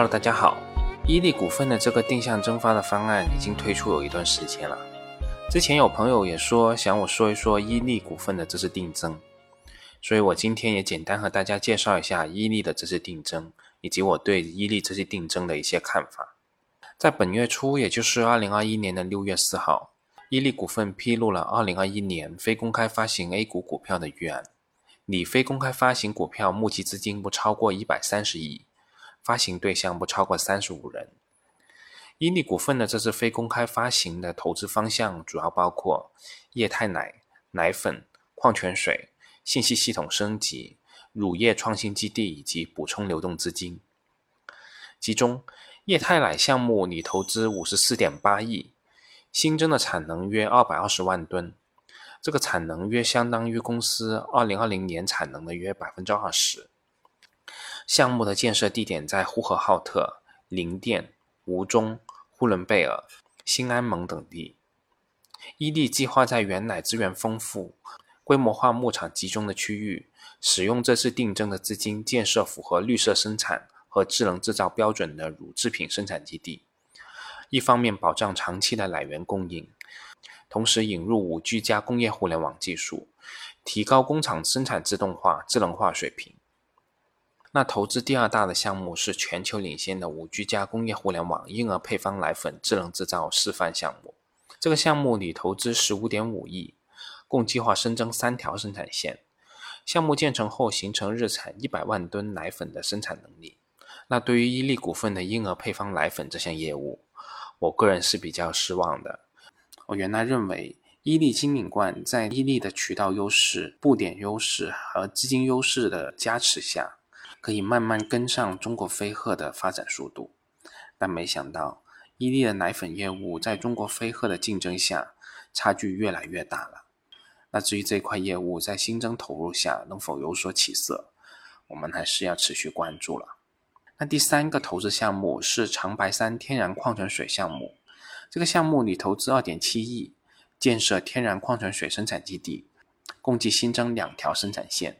Hello，大家好。伊利股份的这个定向增发的方案已经推出有一段时间了。之前有朋友也说想我说一说伊利股份的这次定增，所以我今天也简单和大家介绍一下伊利的这次定增，以及我对伊利这次定增的一些看法。在本月初，也就是二零二一年的六月四号，伊利股份披露了二零二一年非公开发行 A 股股票的预案，拟非公开发行股票募集资金不超过一百三十亿。发行对象不超过三十五人。伊利股份的这次非公开发行的投资方向主要包括液态奶、奶粉、矿泉水、信息系统升级、乳业创新基地以及补充流动资金。其中，液态奶项目拟投资五十四点八亿，新增的产能约二百二十万吨，这个产能约相当于公司二零二零年产能的约百分之二十。项目的建设地点在呼和浩特、林甸、吴中、呼伦贝尔、新安盟等地。伊利计划在原奶资源丰富、规模化牧场集中的区域，使用这次定增的资金建设符合绿色生产和智能制造标准的乳制品生产基地。一方面保障长期的奶源供应，同时引入五 G 加工业互联网技术，提高工厂生产自动化、智能化水平。那投资第二大的项目是全球领先的五 G 加工业互联网婴儿配方奶粉智能制造示范项目。这个项目拟投资十五点五亿，共计划新增三条生产线。项目建成后，形成日产一百万吨奶粉的生产能力。那对于伊利股份的婴儿配方奶粉这项业务，我个人是比较失望的。我原来认为，伊利金领冠在伊利的渠道优势、布点优势和资金优势的加持下。可以慢慢跟上中国飞鹤的发展速度，但没想到伊利的奶粉业务在中国飞鹤的竞争下，差距越来越大了。那至于这块业务在新增投入下能否有所起色，我们还是要持续关注了。那第三个投资项目是长白山天然矿泉水项目，这个项目拟投资二点七亿，建设天然矿泉水生产基地，共计新增两条生产线。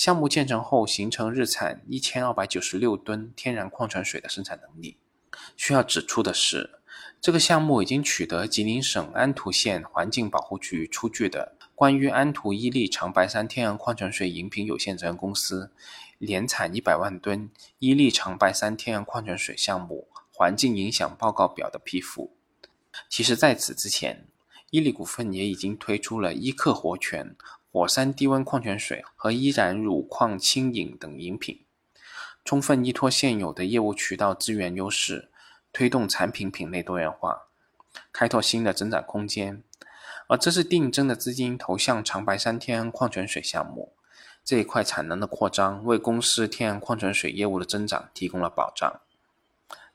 项目建成后，形成日产一千二百九十六吨天然矿泉水的生产能力。需要指出的是，这个项目已经取得吉林省安图县环境保护局出具的《关于安图伊利长白山天然矿泉水饮品有限责任公司年产一百万吨伊利长白山天然矿泉水项目环境影响报告表》的批复。其实，在此之前，伊利股份也已经推出了伊克活泉。火山低温矿泉水和依然乳矿轻饮等饮品，充分依托现有的业务渠道资源优势，推动产品品类多元化，开拓新的增长空间。而这次定增的资金投向长白山天然矿泉水项目这一块产能的扩张，为公司天然矿泉水业务的增长提供了保障。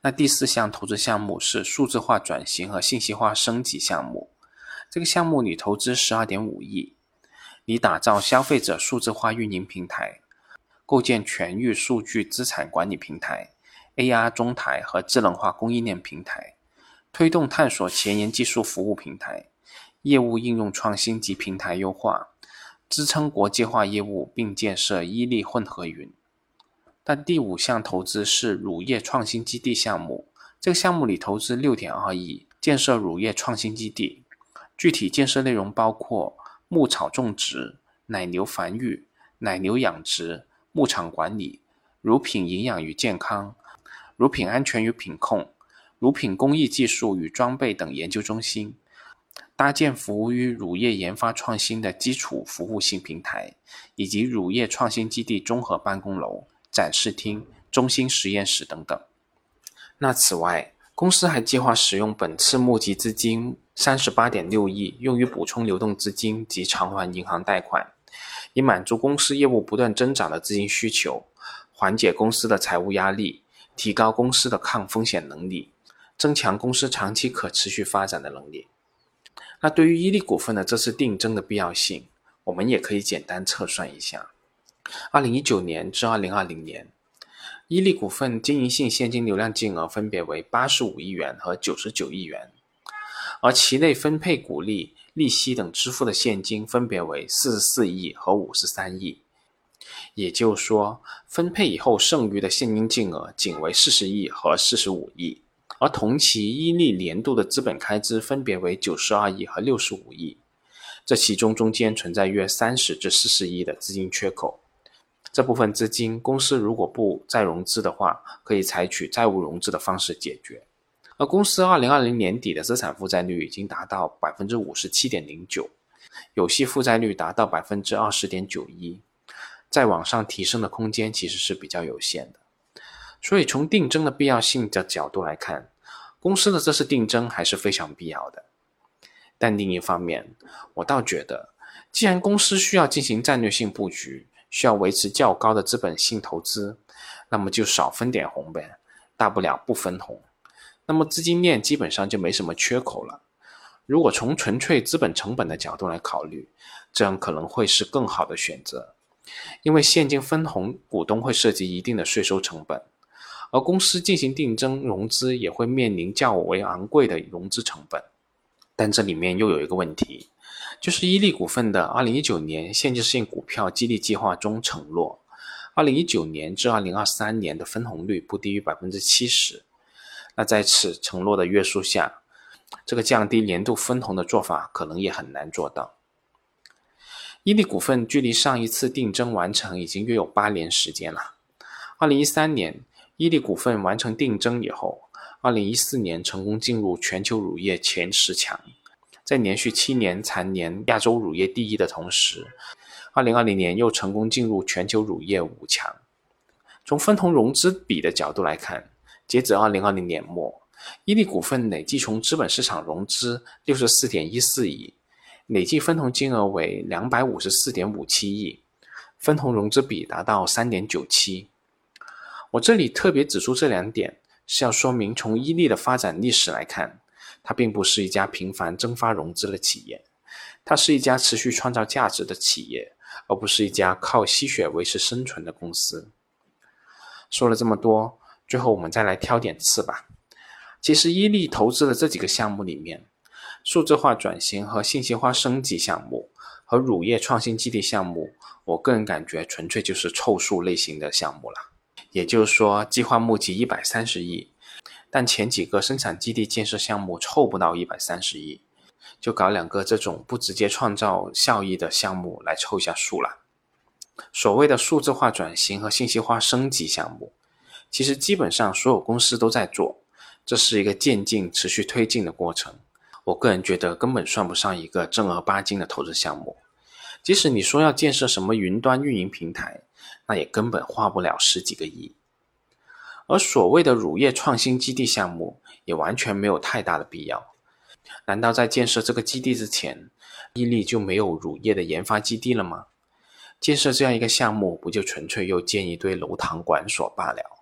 那第四项投资项目是数字化转型和信息化升级项目，这个项目拟投资十二点五亿。以打造消费者数字化运营平台，构建全域数据资产管理平台、AR 中台和智能化供应链平台，推动探索前沿技术服务平台、业务应用创新及平台优化，支撑国际化业务，并建设伊利混合云。但第五项投资是乳业创新基地项目，这个项目里投资六点二亿，建设乳业创新基地，具体建设内容包括。牧草种植、奶牛繁育、奶牛养殖、牧场管理、乳品营养与健康、乳品安全与品控、乳品工艺技术与装备等研究中心，搭建服务于乳业研发创新的基础服务性平台，以及乳业创新基地综合办公楼、展示厅、中心实验室等等。那此外，公司还计划使用本次募集资金三十八点六亿，用于补充流动资金及偿还银行贷款，以满足公司业务不断增长的资金需求，缓解公司的财务压力，提高公司的抗风险能力，增强公司长期可持续发展的能力。那对于伊利股份的这次定增的必要性，我们也可以简单测算一下：二零一九年至二零二零年。伊利股份经营性现金流量净额分别为八十五亿元和九十九亿元，而其内分配股利、利息等支付的现金分别为四十四亿和五十三亿。也就是说，分配以后剩余的现金净额仅为四十亿和四十五亿，而同期伊利年度的资本开支分别为九十二亿和六十五亿，这其中中间存在约三十至四十亿的资金缺口。这部分资金，公司如果不再融资的话，可以采取债务融资的方式解决。而公司二零二零年底的资产负债率已经达到百分之五十七点零九，有息负债率达到百分之二十点九一。再往上提升的空间其实是比较有限的，所以从定增的必要性的角度来看，公司的这次定增还是非常必要的。但另一方面，我倒觉得，既然公司需要进行战略性布局，需要维持较高的资本性投资，那么就少分点红呗，大不了不分红。那么资金链基本上就没什么缺口了。如果从纯粹资本成本的角度来考虑，这样可能会是更好的选择。因为现金分红，股东会涉及一定的税收成本，而公司进行定增融资也会面临较为昂贵的融资成本。但这里面又有一个问题，就是伊利股份的2019年限制性股票激励计划中承诺，2019年至2023年的分红率不低于百分之七十。那在此承诺的约束下，这个降低年度分红的做法可能也很难做到。伊利股份距离上一次定增完成已经约有八年时间了。二零一三年，伊利股份完成定增以后，二零一四年成功进入全球乳业前十强，在连续七年蝉联亚洲乳业第一的同时，二零二零年又成功进入全球乳业五强。从分红融资比的角度来看，截止二零二零年末，伊利股份累计从资本市场融资六十四点一四亿。累计分红金额为两百五十四点五七亿，分红融资比达到三点九七。我这里特别指出这两点，是要说明从伊利的发展历史来看，它并不是一家频繁增发融资的企业，它是一家持续创造价值的企业，而不是一家靠吸血维持生存的公司。说了这么多，最后我们再来挑点刺吧。其实伊利投资的这几个项目里面，数字化转型和信息化升级项目和乳业创新基地项目，我个人感觉纯粹就是凑数类型的项目了。也就是说，计划募集一百三十亿，但前几个生产基地建设项目凑不到一百三十亿，就搞两个这种不直接创造效益的项目来凑一下数了。所谓的数字化转型和信息化升级项目，其实基本上所有公司都在做，这是一个渐进、持续推进的过程。我个人觉得根本算不上一个正儿八经的投资项目，即使你说要建设什么云端运营平台，那也根本花不了十几个亿。而所谓的乳业创新基地项目，也完全没有太大的必要。难道在建设这个基地之前，伊利就没有乳业的研发基地了吗？建设这样一个项目，不就纯粹又建一堆楼堂馆所罢了？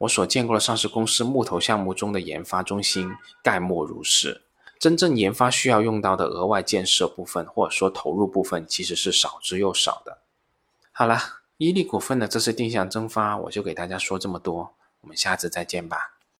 我所见过的上市公司募投项目中的研发中心，概莫如是。真正研发需要用到的额外建设部分，或者说投入部分，其实是少之又少的。好了，伊利股份的这次定向增发，我就给大家说这么多，我们下次再见吧。